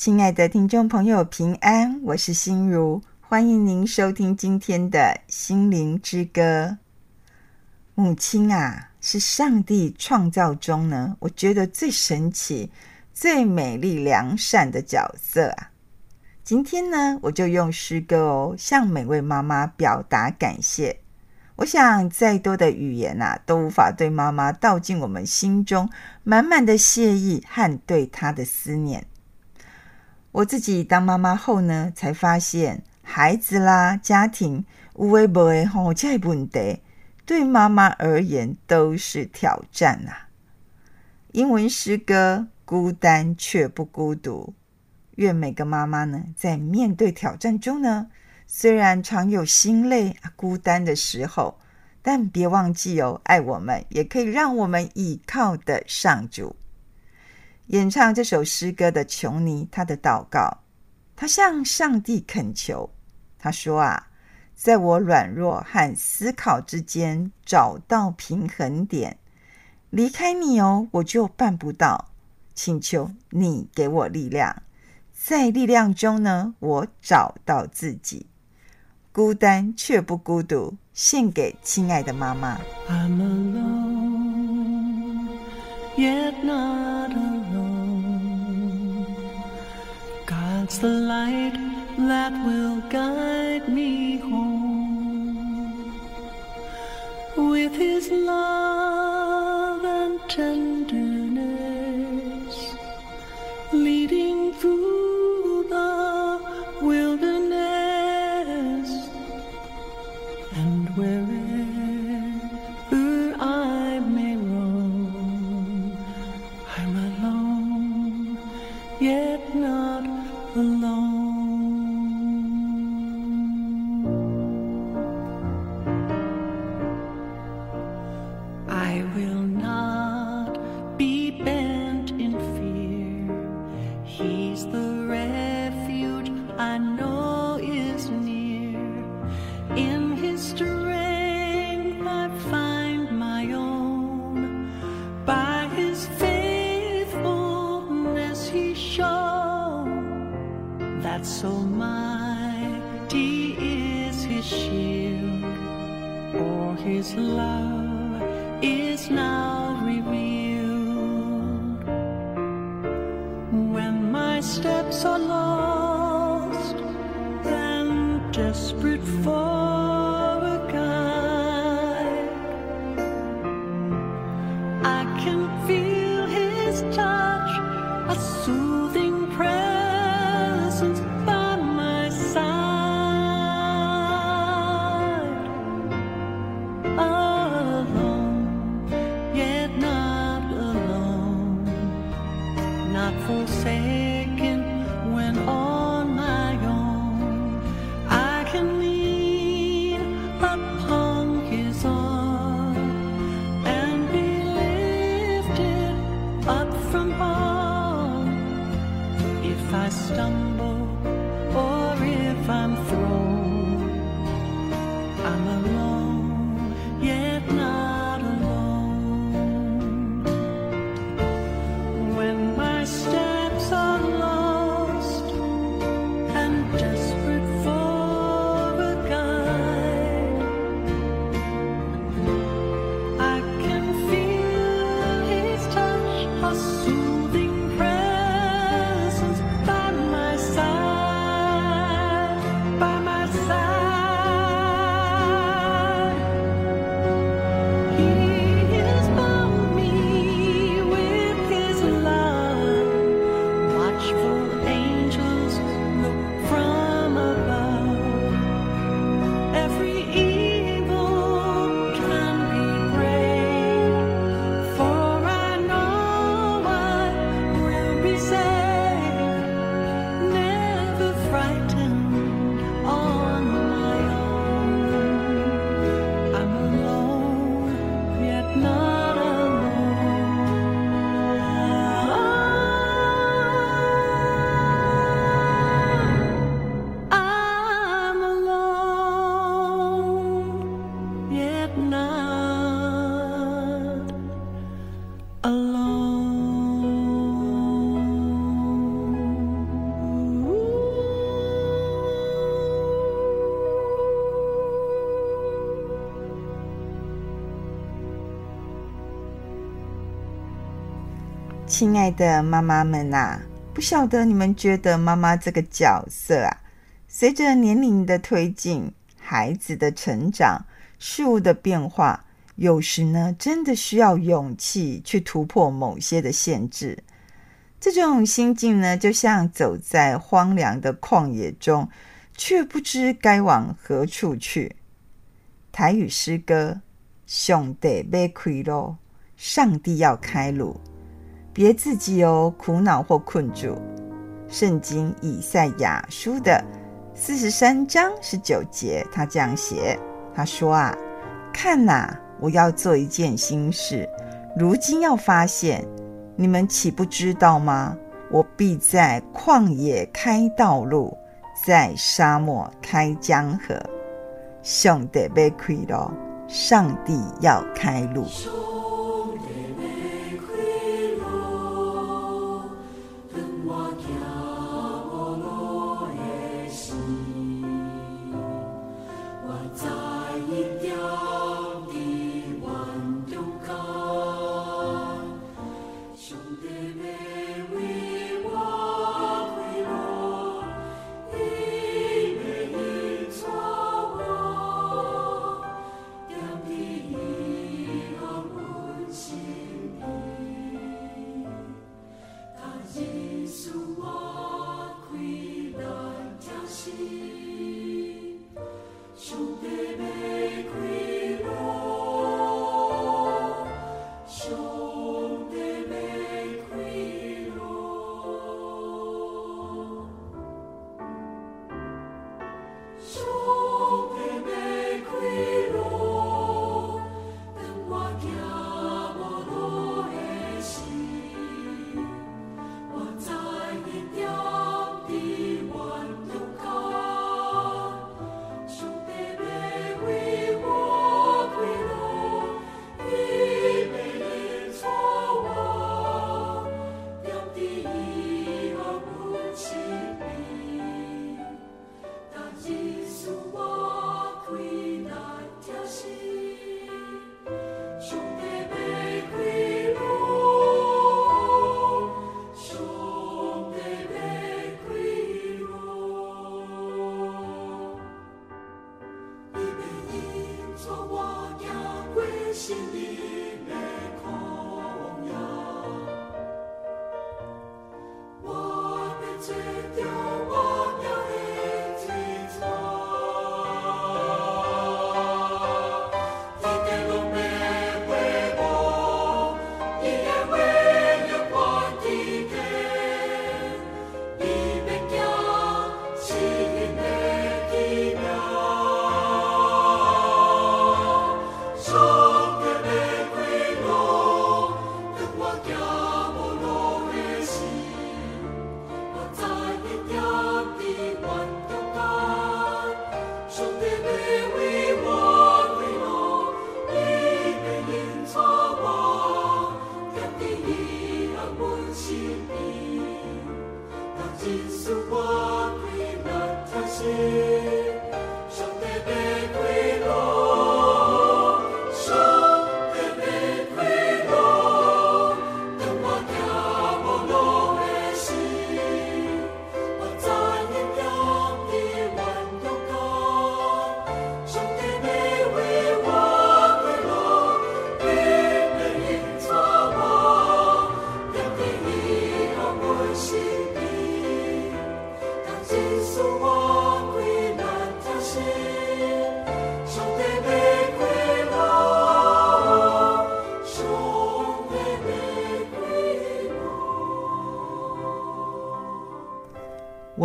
亲爱的听众朋友，平安，我是心如，欢迎您收听今天的心灵之歌。母亲啊，是上帝创造中呢，我觉得最神奇、最美丽、良善的角色啊。今天呢，我就用诗歌哦，向每位妈妈表达感谢。我想，再多的语言呐、啊，都无法对妈妈道尽我们心中满满的谢意和对她的思念。我自己当妈妈后呢，才发现孩子啦、家庭有的没的吼，这些问题对妈妈而言都是挑战啊。英文诗歌《孤单却不孤独》，愿每个妈妈呢，在面对挑战中呢。虽然常有心累、孤单的时候，但别忘记哦，爱我们也可以让我们倚靠的上主。演唱这首诗歌的琼妮，她的祷告，她向上帝恳求，她说啊，在我软弱和思考之间找到平衡点，离开你哦，我就办不到。请求你给我力量，在力量中呢，我找到自己。孤单却不孤独，献给亲爱的妈妈。God's the light that will guide me home. With His love and tenderness, He's the refuge I know is near. In His strength I find my own. By His faithfulness He shows that so mighty is His shield or His love. 亲爱的妈妈们呐，不晓得你们觉得妈妈这个角色啊，随着年龄的推进，孩子的成长，事物的变化，有时呢，真的需要勇气去突破某些的限制。这种心境呢，就像走在荒凉的旷野中，却不知该往何处去。台语诗歌：上帝要开路，上帝要开路。别自己哦，苦恼或困住。圣经以赛亚书的四十三章十九节，他这样写：“他说啊，看哪，我要做一件新事，如今要发现，你们岂不知道吗？我必在旷野开道路，在沙漠开江河。上帝要开路，上帝要开路。”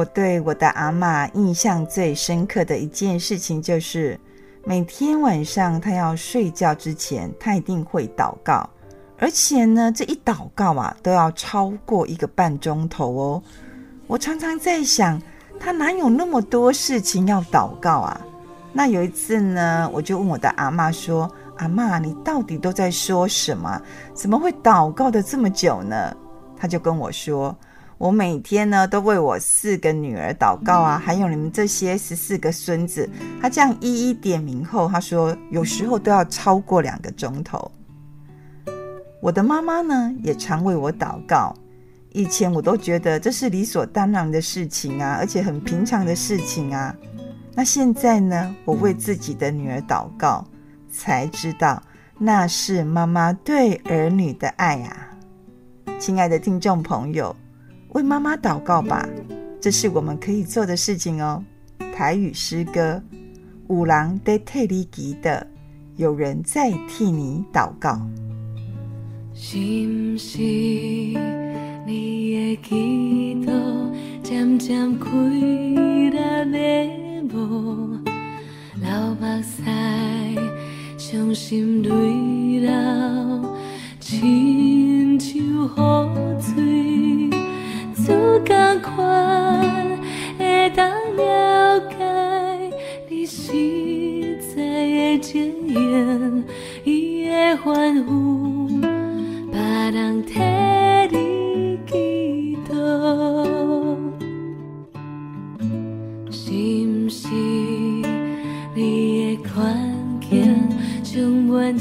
对我的阿嬷印象最深刻的一件事情，就是每天晚上她要睡觉之前，她一定会祷告，而且呢，这一祷告啊，都要超过一个半钟头哦。我常常在想，她哪有那么多事情要祷告啊？那有一次呢，我就问我的阿嬷说：“阿嬷，你到底都在说什么？怎么会祷告的这么久呢？”她就跟我说。我每天呢都为我四个女儿祷告啊，还有你们这些十四个孙子。他这样一一点名后，他说有时候都要超过两个钟头。我的妈妈呢，也常为我祷告。以前我都觉得这是理所当然的事情啊，而且很平常的事情啊。那现在呢，我为自己的女儿祷告，才知道那是妈妈对儿女的爱啊。亲爱的听众朋友，为妈妈祷告吧，这是我们可以做的事情哦。台语诗歌，五郎在替你祈的，有人在替你祷告。是不是你的祈祷渐渐开了眉目，流目屎，伤心泪流，亲像雨水，款会当了解你实在的情缘，伊的欢呼。人替你祈祷，是不是你的环境充满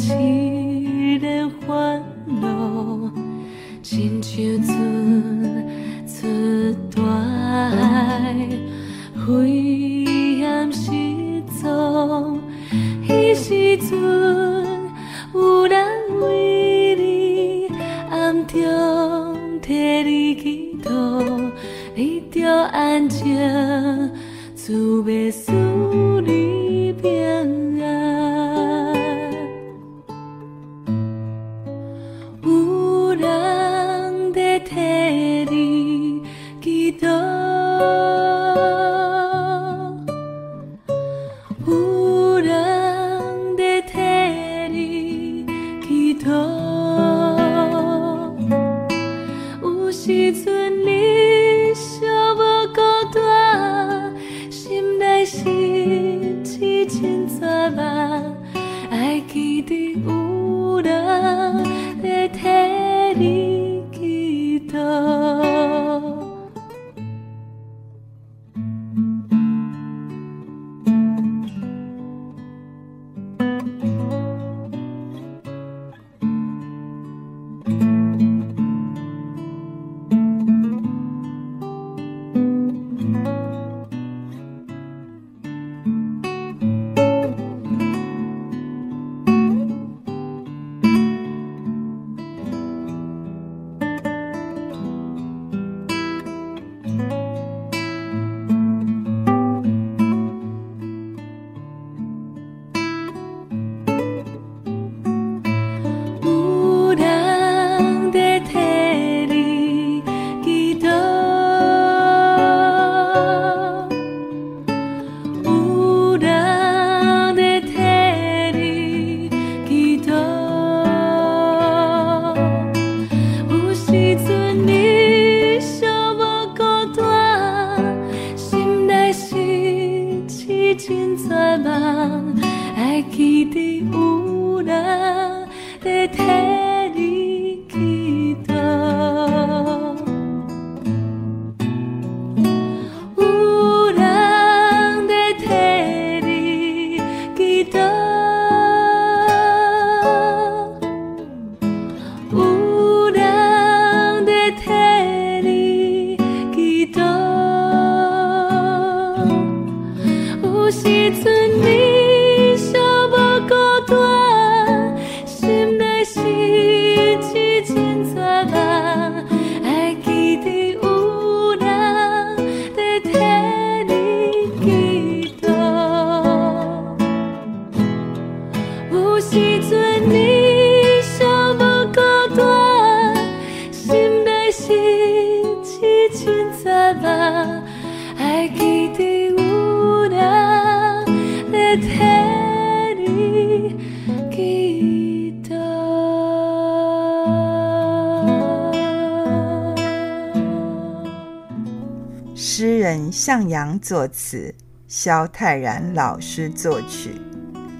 阳作词，萧泰然老师作曲。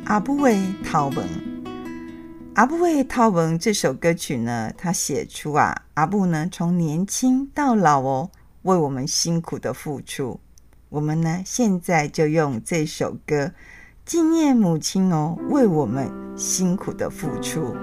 阿母的头毛，阿母的头毛这首歌曲呢，他写出啊，阿不呢从年轻到老哦，为我们辛苦的付出。我们呢现在就用这首歌纪念母亲哦，为我们辛苦的付出。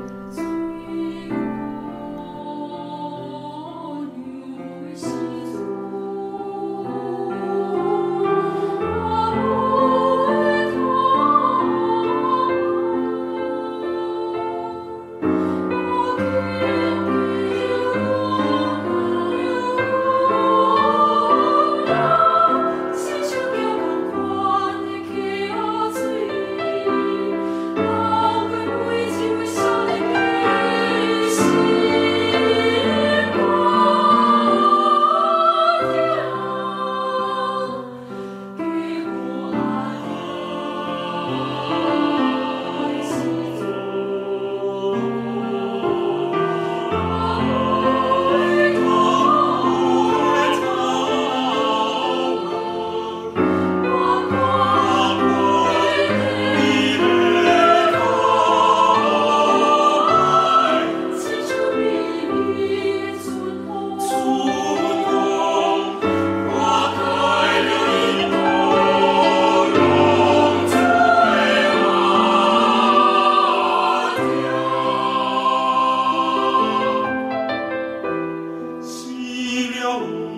know.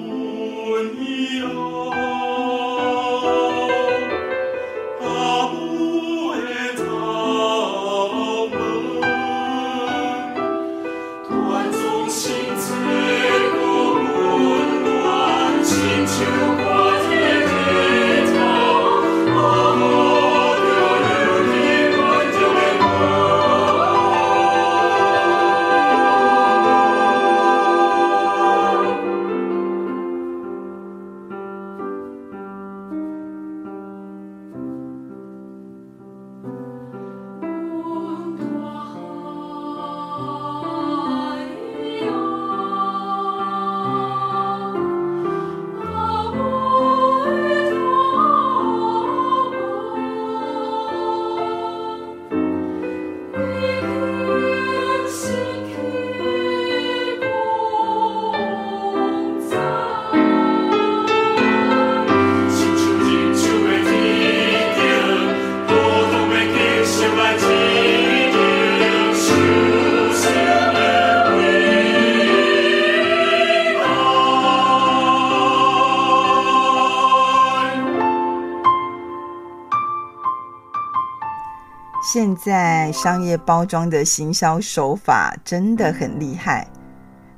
在商业包装的行销手法真的很厉害，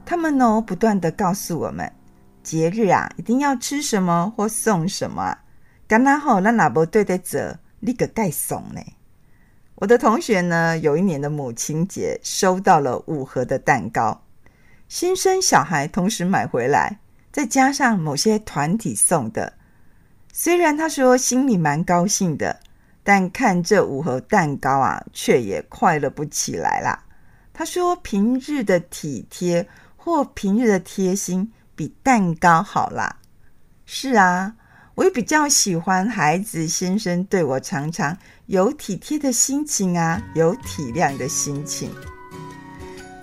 他们呢不断地告诉我们，节日啊一定要吃什么或送什么，刚刚好那哪不对得着你个盖送呢？我的同学呢有一年的母亲节收到了五盒的蛋糕，新生小孩同时买回来，再加上某些团体送的，虽然他说心里蛮高兴的。但看这五盒蛋糕啊，却也快乐不起来啦。他说：“平日的体贴或平日的贴心，比蛋糕好啦。”是啊，我也比较喜欢孩子先生对我常常有体贴的心情啊，有体谅的心情。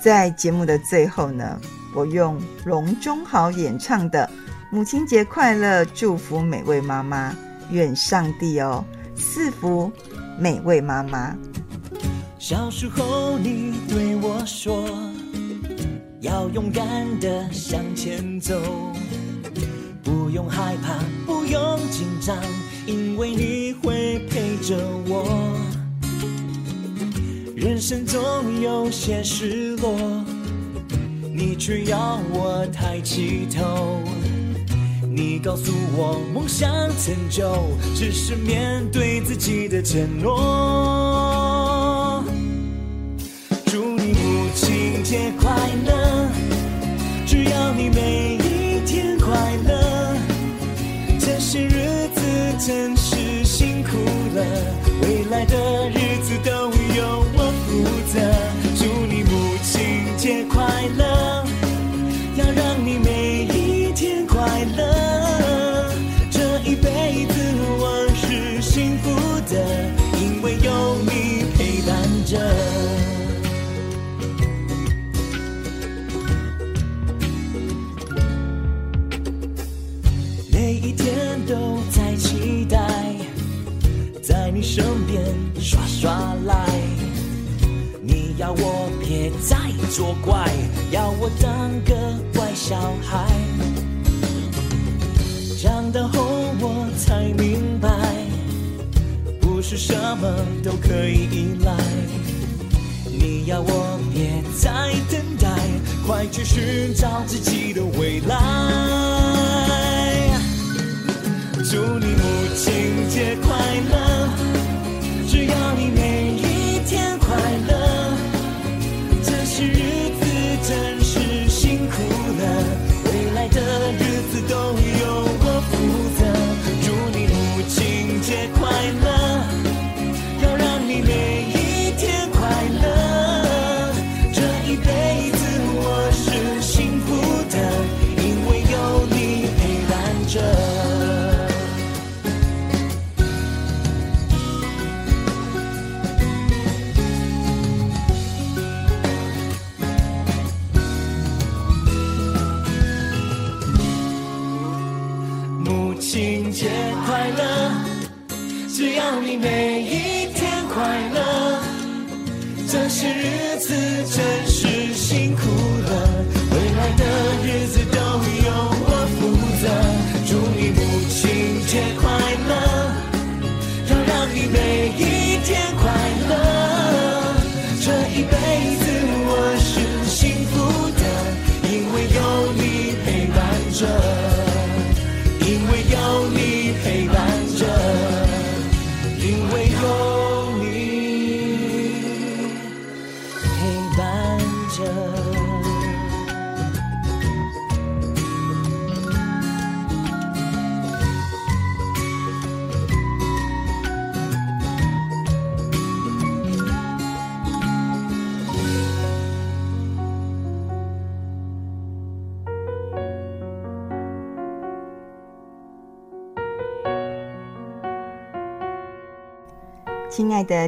在节目的最后呢，我用龙中豪演唱的“母亲节快乐”，祝福每位妈妈，愿上帝哦。赐福每位妈妈。小时候，你对我说，要勇敢的向前走，不用害怕，不用紧张，因为你会陪着我。人生总有些失落，你却要我抬起头。你告诉我，梦想成就只是面对自己的承诺。祝你母亲节快乐，只要你每一天快乐。这些日子真是辛苦了，未来的作怪，要我当个乖小孩。长大后我才明白，不是什么都可以依赖。你要我别再等待，快去寻找自己的未来。祝你母亲节快乐！只要你每一天快乐，日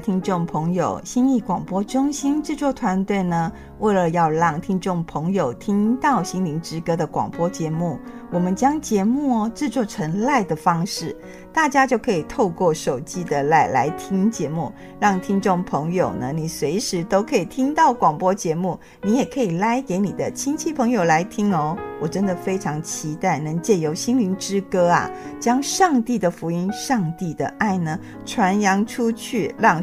听众朋友，心意广播中心制作团队呢，为了要让听众朋友听到《心灵之歌》的广播节目，我们将节目哦制作成 LINE 的方式，大家就可以透过手机的 LINE 来听节目，让听众朋友呢，你随时都可以听到广播节目，你也可以赖给你的亲戚朋友来听哦。我真的非常期待能借由《心灵之歌》啊，将上帝的福音、上帝的爱呢传扬出去，让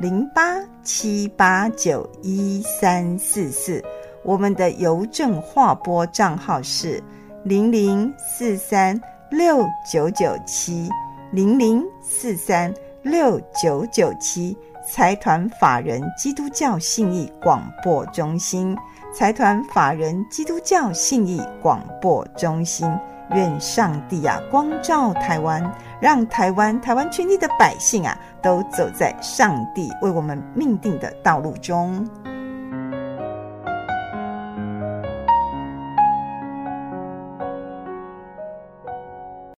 零八七八九一三四四。我们的邮政划拨账号是零零四三六九九七零零四三六九九七。财团法人基督教信义广播中心，财团法人基督教信义广播中心。愿上帝啊光照台湾，让台湾台湾全体的百姓啊都走在上帝为我们命定的道路中。